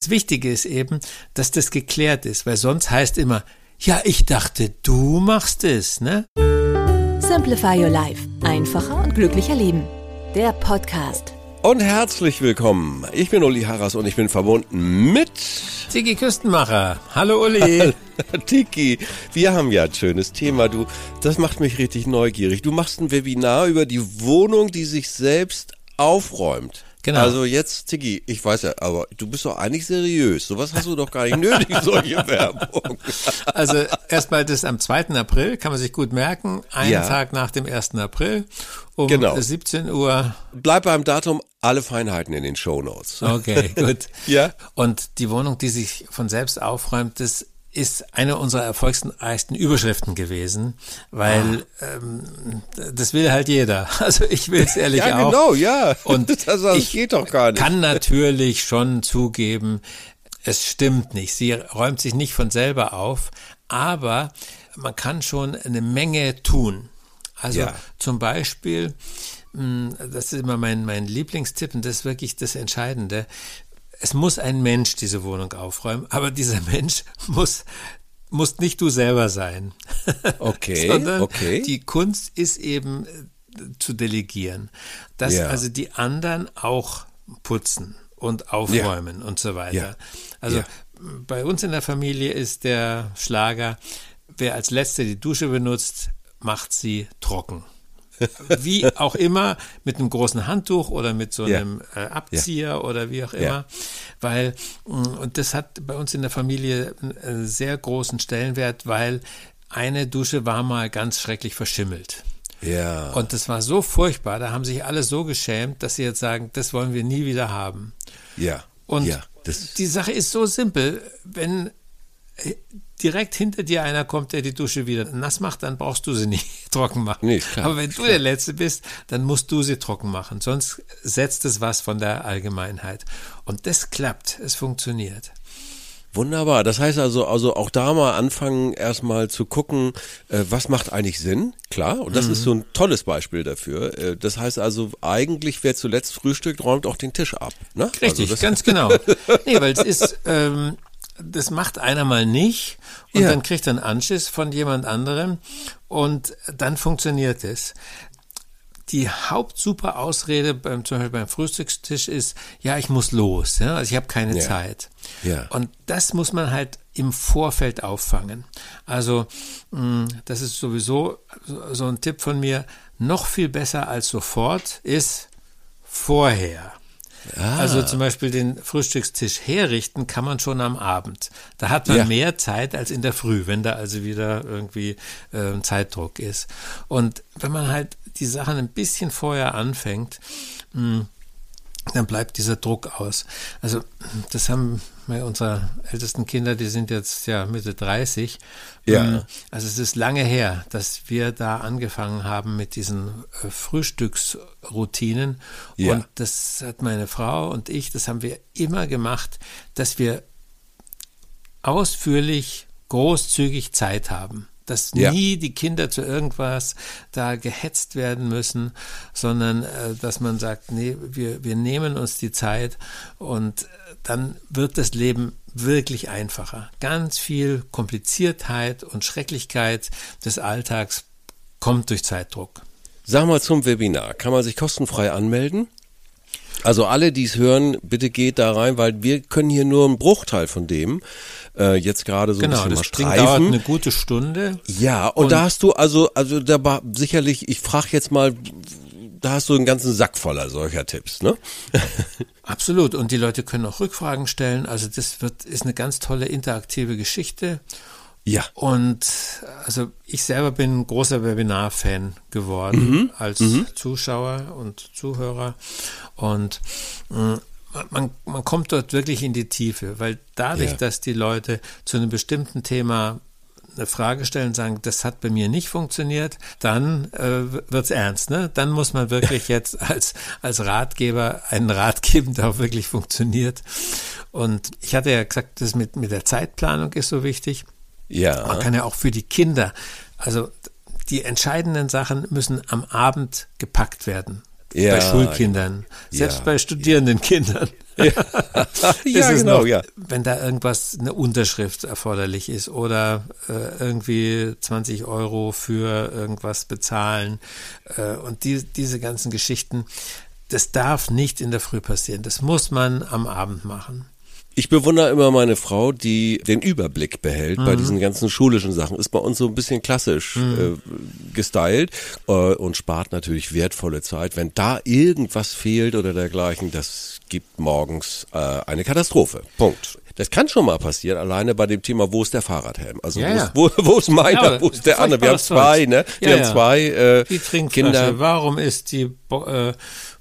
Das Wichtige ist eben, dass das geklärt ist, weil sonst heißt immer, ja, ich dachte, du machst es, ne? Simplify Your Life. Einfacher und glücklicher Leben. Der Podcast. Und herzlich willkommen. Ich bin Uli Harras und ich bin verbunden mit Tiki Küstenmacher. Hallo Uli. Tiki. Wir haben ja ein schönes Thema. Du, das macht mich richtig neugierig. Du machst ein Webinar über die Wohnung, die sich selbst aufräumt. Genau. Also jetzt, Tiki, ich weiß ja, aber du bist doch eigentlich seriös. Sowas hast du doch gar nicht nötig, solche Werbung. Also erstmal das am 2. April, kann man sich gut merken. Einen Ja. Tag nach dem 1. April um Genau. 17 Uhr. Bleib beim Datum, alle Feinheiten in den Shownotes. Okay, gut. Ja. Und die Wohnung, die sich von selbst aufräumt, das ist eine unserer erfolgreichsten Überschriften gewesen, weil ähm, das will halt jeder. Also ich will es ehrlich Ja, auch. genau, ja. Und Das- das ich geht doch gar nicht. kann natürlich schon zugeben, es stimmt nicht. Sie räumt sich nicht von selber auf, aber man kann schon eine Menge tun. Also Ja. zum Beispiel, mh, das ist immer mein, mein Lieblingstipp und das ist wirklich das Entscheidende. Es muss ein Mensch diese Wohnung aufräumen, aber dieser Mensch muss, muss nicht du selber sein. Okay, Sondern okay. die Kunst ist eben äh, zu delegieren. Dass Ja. also die anderen auch putzen und aufräumen und so weiter. Ja. Also Ja. bei uns in der Familie ist der Schlager, wer als letzter die Dusche benutzt, macht sie trocken. Wie auch immer, mit einem großen Handtuch oder mit so Ja. einem äh, Abzieher oder wie auch immer. Ja. Weil, mh, und das hat bei uns in der Familie einen sehr großen Stellenwert, weil eine Dusche war mal ganz schrecklich verschimmelt. Ja. Und das war so furchtbar, da haben sich alle so geschämt, dass sie jetzt sagen, das wollen wir nie wieder haben. ja. Und ja. Die Sache ist so simpel, wenn äh, direkt hinter dir einer kommt, der die Dusche wieder nass macht, dann brauchst du sie nicht trocken machen. Nee, klar, Aber wenn du der Letzte bist, dann musst du sie trocken machen. Sonst setzt es was von der Allgemeinheit. Und das klappt, es funktioniert. Wunderbar. Das heißt also, also auch da mal anfangen, erstmal zu gucken, äh, was macht eigentlich Sinn? Klar. Und das Mhm. ist so ein tolles Beispiel dafür. Äh, das heißt also, eigentlich, wer zuletzt frühstückt, räumt auch den Tisch ab. Ne? Richtig, Also ganz genau. Nee, weil es ist, ähm, das macht einer mal nicht und Ja. dann kriegt er einen Anschiss von jemand anderem und dann funktioniert es. Die hauptsuper Ausrede beim, zum Beispiel beim Frühstückstisch ist, ja, ich muss los, ja, also ich habe keine Ja. Zeit. Ja. Und das muss man halt im Vorfeld auffangen. Also mh, das ist sowieso so- so ein Tipp von mir, noch viel besser als sofort ist vorher. Ah. Also zum Beispiel den Frühstückstisch herrichten kann man schon am Abend. Da hat man Ja. mehr Zeit als in der Früh, wenn da also wieder irgendwie ähm, Zeitdruck ist. Und wenn man halt die Sachen ein bisschen vorher anfängt, mh, dann bleibt dieser Druck aus. Also das haben wir unsere ältesten Kinder, die sind jetzt ja Mitte 30. Ja. Ähm, Also es ist lange her, dass wir da angefangen haben mit diesen äh, Frühstücksroutinen. Ja. Und das hat meine Frau und ich, das haben wir immer gemacht, dass wir ausführlich, großzügig Zeit haben. Dass Ja. nie die Kinder zu irgendwas da gehetzt werden müssen, sondern äh, dass man sagt, nee, wir, wir nehmen uns die Zeit und äh, dann wird das Leben wirklich einfacher. Ganz viel Kompliziertheit und Schrecklichkeit des Alltags kommt durch Zeitdruck. Sag mal zum Webinar. Kann man sich kostenfrei anmelden? Also alle, die es hören, bitte geht da rein, weil wir können hier nur einen Bruchteil von dem äh, jetzt gerade so ein Genau, bisschen mal das Ding dauert streifen. eine gute Stunde. Ja, und, Und- da hast du also, also da war sicherlich, ich frage jetzt mal, da hast du einen ganzen Sack voller solcher Tipps, ne? Absolut. Und die Leute können auch Rückfragen stellen. Also das wird, ist eine ganz tolle interaktive Geschichte. Ja. Und also ich selber bin ein großer Webinar-Fan geworden als Zuschauer und Zuhörer. Und mh, man, man kommt dort wirklich in die Tiefe, weil dadurch, Ja. dass die Leute zu einem bestimmten Thema eine Frage stellen, sagen, das hat bei mir nicht funktioniert, dann äh, wird's ernst. Ne? Dann muss man wirklich jetzt als, als Ratgeber einen Rat geben, der auch wirklich funktioniert. Und ich hatte ja gesagt, das mit, mit der Zeitplanung ist so wichtig. Ja. Man kann ja auch für die Kinder, also die entscheidenden Sachen müssen am Abend gepackt werden. Ja, bei Schulkindern, selbst ja, bei studierenden Kindern. ja, Das ja genau, noch, ja. Wenn da irgendwas, eine Unterschrift erforderlich ist oder äh, irgendwie 20 Euro für irgendwas bezahlen äh, und die, diese ganzen Geschichten, das darf nicht in der Früh passieren. Das muss man am Abend machen. Ich bewundere immer meine Frau, die den Überblick behält Mhm. bei diesen ganzen schulischen Sachen. Ist bei uns so ein bisschen klassisch Mhm. äh, gestylt äh, und spart natürlich wertvolle Zeit. Wenn da irgendwas fehlt oder dergleichen, das gibt morgens äh, eine Katastrophe. Punkt. Das kann schon mal passieren, alleine bei dem Thema, wo ist der Fahrradhelm? Also Ja, wo, ja. Ist, wo, wo ist meiner, Ja, wo ist der andere? Wir haben zwei, ne? Wir haben zwei äh, Die Trinkflasche, Kinder. warum ist die äh,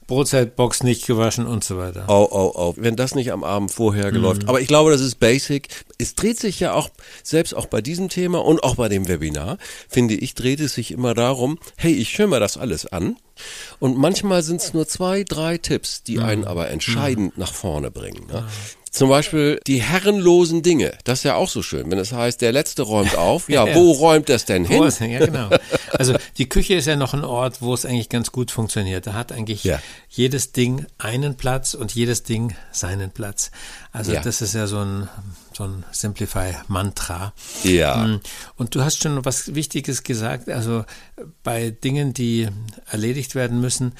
Brotzeitbox nicht gewaschen und so weiter. Au, au, au. Wenn das nicht am Abend vorher Mhm. geläuft. Aber ich glaube, das ist basic. Es dreht sich ja auch, selbst auch bei diesem Thema und auch bei dem Webinar, finde ich, dreht es sich immer darum, hey, ich höre mir das alles an. Und manchmal sind es nur zwei, drei Tipps, die einen Mhm. aber entscheidend nach vorne bringen. Ne? Zum Beispiel die herrenlosen Dinge. Das ist ja auch so schön. Wenn es heißt, der Letzte räumt auf. Ja, Ja. wo räumt das denn hin? Ja, genau. Also die Küche ist ja noch ein Ort, wo es eigentlich ganz gut funktioniert. Da hat eigentlich Ja. jedes Ding einen Platz und jedes Ding seinen Platz. Also das ist ja so ein, so ein Simplify-Mantra. Ja. Mm. Und du hast schon was Wichtiges gesagt, also bei Dingen, die erledigt werden müssen,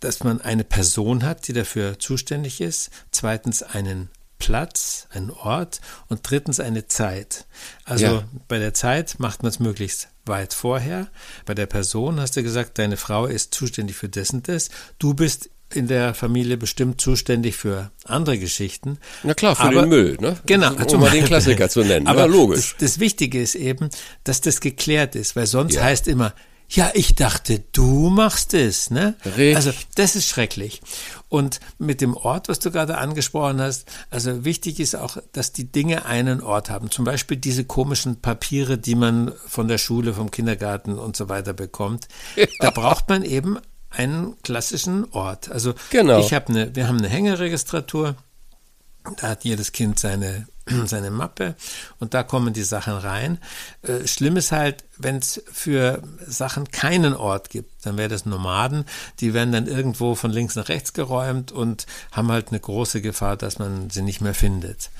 dass man eine Person hat, die dafür zuständig ist, zweitens einen Platz, einen Ort und drittens eine Zeit. Also Ja. bei der Zeit macht man es möglichst weit vorher. Bei der Person hast du gesagt, deine Frau ist zuständig für das und das. Du bist in der Familie bestimmt zuständig für andere Geschichten. Na klar, für Aber- den Müll, ne? Genau. Um zum mal den. Klassiker zu nennen. Aber ja, logisch. Das, das Wichtige ist eben, dass das geklärt ist, weil sonst Ja. heißt immer, ja, ich dachte, du machst es, ne? Richtig. Also, das ist schrecklich. Und mit dem Ort, was du gerade angesprochen hast, also wichtig ist auch, dass die Dinge einen Ort haben. Zum Beispiel diese komischen Papiere, die man von der Schule, vom Kindergarten und so weiter bekommt. Da braucht man eben einen klassischen Ort. Also, Genau. ich habe eine, wir haben eine Hängeregistratur. Da hat jedes Kind seine, seine Mappe und da kommen die Sachen rein. Äh, Schlimm ist halt, wenn es für Sachen keinen Ort gibt, dann wäre das Nomaden, die werden dann irgendwo von links nach rechts geräumt und haben halt eine große Gefahr, dass man sie nicht mehr findet.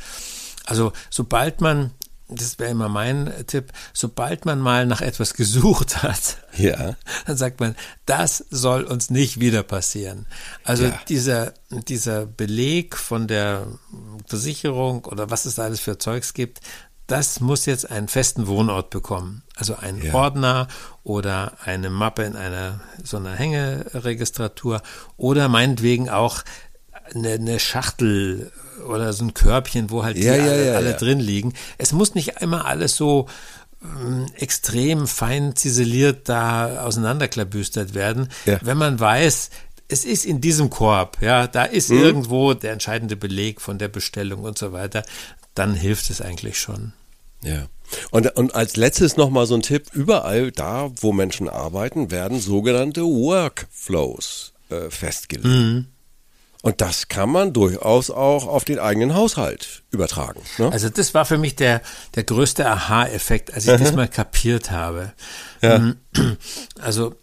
Also sobald man, das wäre immer mein Tipp, sobald man mal nach etwas gesucht hat, Ja. dann sagt man, das soll uns nicht wieder passieren. Also Ja. dieser, dieser Beleg von der Versicherung oder was es da alles für Zeugs gibt, das muss jetzt einen festen Wohnort bekommen. Also einen Ja. Ordner oder eine Mappe in einer so einer Hängeregistratur oder meinetwegen auch eine, eine Schachtel oder so ein Körbchen, wo halt die Ja, alle, ja, alle ja. drin liegen. Es muss nicht immer alles so ähm, extrem fein ziseliert da auseinanderklabüstert werden. Wenn man weiß, es ist in diesem Korb, ja, da ist Mhm. irgendwo der entscheidende Beleg von der Bestellung und so weiter, dann hilft es eigentlich schon. Ja. Und, und als letztes nochmal so ein Tipp, überall da, wo Menschen arbeiten, werden sogenannte Workflows äh, festgelegt. Mhm. Und das kann man durchaus auch auf den eigenen Haushalt übertragen. Ne? Also das war für mich der, der größte Aha-Effekt, als ich das mal kapiert habe. Ja. Mm, Also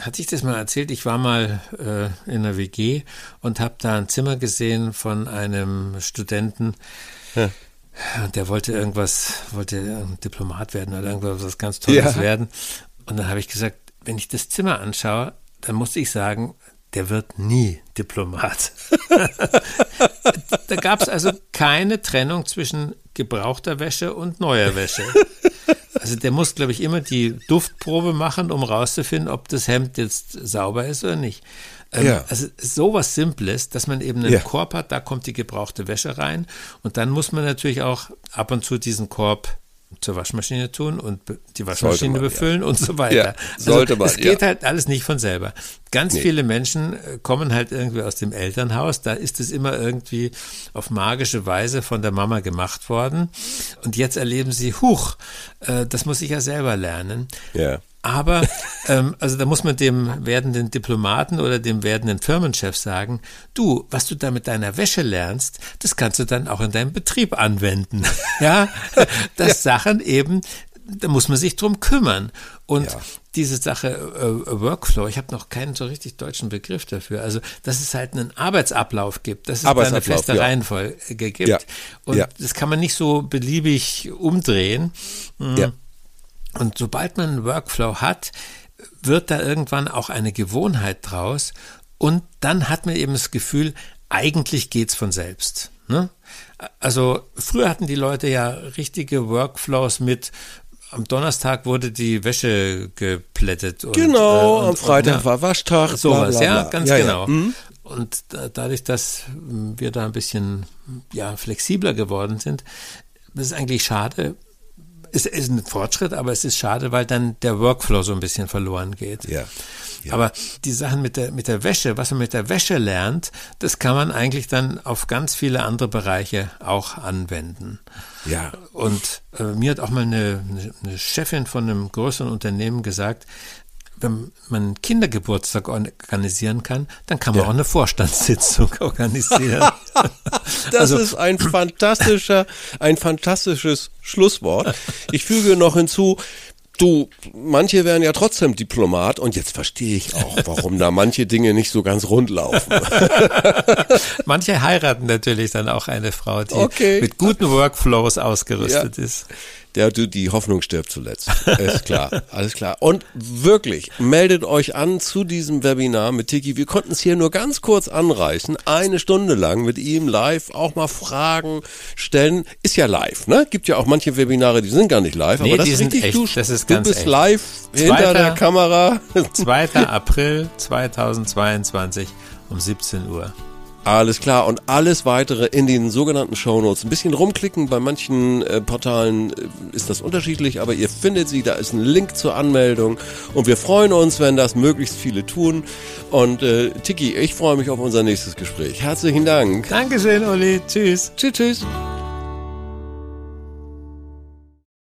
hatte ich das mal erzählt, ich war mal äh, in einer WG und habe da ein Zimmer gesehen von einem Studenten, Und der wollte irgendwas, wollte ein Diplomat werden oder irgendwas was ganz Tolles Ja. werden. Und dann habe ich gesagt, wenn ich das Zimmer anschaue, dann muss ich sagen, der wird nie Diplomat. da gab es also keine Trennung zwischen gebrauchter Wäsche und neuer Wäsche. Also der muss, glaube ich, immer die Duftprobe machen, um rauszufinden, ob das Hemd jetzt sauber ist oder nicht. Ähm, Ja. Also sowas Simples, dass man eben einen Ja. Korb hat, da kommt die gebrauchte Wäsche rein und dann muss man natürlich auch ab und zu diesen Korb zur Waschmaschine tun und die Waschmaschine man, befüllen ja. und so weiter. Ja, sollte also, man, Es geht ja. halt alles nicht von selber. Ganz Nee. viele Menschen äh, kommen halt irgendwie aus dem Elternhaus, da ist es immer irgendwie auf magische Weise von der Mama gemacht worden und jetzt erleben sie, huch, äh, das muss ich ja selber lernen. Ja. Aber, ähm, also da muss man dem werdenden Diplomaten oder dem werdenden Firmenchef sagen, du, was du da mit deiner Wäsche lernst, das kannst du dann auch in deinem Betrieb anwenden. ja, das Sachen eben, da muss man sich drum kümmern. Und Ja. diese Sache äh, Workflow, ich habe noch keinen so richtig deutschen Begriff dafür. Also, dass es halt einen Arbeitsablauf gibt, dass es da eine feste ja. Reihenfolge gibt. Ja. Und Ja. das kann man nicht so beliebig umdrehen. Ja. Und sobald man einen Workflow hat, wird da irgendwann auch eine Gewohnheit draus. Und dann hat man eben das Gefühl, eigentlich geht's von selbst. Ne? Also früher hatten die Leute ja richtige Workflows mit am Donnerstag wurde die Wäsche geplättet. Und, Genau, äh, und, am Freitag und, ja, war Waschtag. Sowas, ja, ganz Ja, ja. genau. Mhm. Und da, dadurch, dass wir da ein bisschen ja, flexibler geworden sind, das ist eigentlich schade. Es ist ein Fortschritt, aber es ist schade, weil dann der Workflow so ein bisschen verloren geht. Ja. Ja. Aber die Sachen mit der, mit der Wäsche, was man mit der Wäsche lernt, das kann man eigentlich dann auf ganz viele andere Bereiche auch anwenden. Ja. Und äh, mir hat auch mal eine, eine- eine Chefin von einem größeren Unternehmen gesagt, wenn man einen Kindergeburtstag organisieren kann, dann kann man auch eine Vorstandssitzung organisieren. Das Also- ist ein fantastischer, ein fantastisches Schlusswort. Ich füge noch hinzu, du, manche werden ja trotzdem Diplomat und jetzt verstehe ich auch, warum da manche Dinge nicht so ganz rund laufen. Manche heiraten natürlich dann auch eine Frau, die Okay. mit guten Workflows ausgerüstet ist. Der, du, die Hoffnung stirbt zuletzt. Ist klar, alles klar. Und wirklich, meldet euch an zu diesem Webinar mit Tiki. Wir konnten es hier nur ganz kurz anreißen. Eine Stunde lang mit ihm live auch mal Fragen stellen. Ist ja live, ne? Gibt ja auch manche Webinare, die sind gar nicht live. Nee, aber das die ist sind richtig, echt. du, Das ist du ganz bist echt. live hinter Zweiter- der Kamera. 2. April 2022 um 17 Uhr. Alles klar. Und alles weitere in den sogenannten Shownotes. Ein bisschen rumklicken. Bei manchen äh, Portalen äh, ist das unterschiedlich, aber ihr findet sie. Da ist ein Link zur Anmeldung. Und wir freuen uns, wenn das möglichst viele tun. Und äh, Tiki, ich freue mich auf unser nächstes Gespräch. Herzlichen Dank. Dankeschön, Uli. Tschüss. Tschüss, tschüss.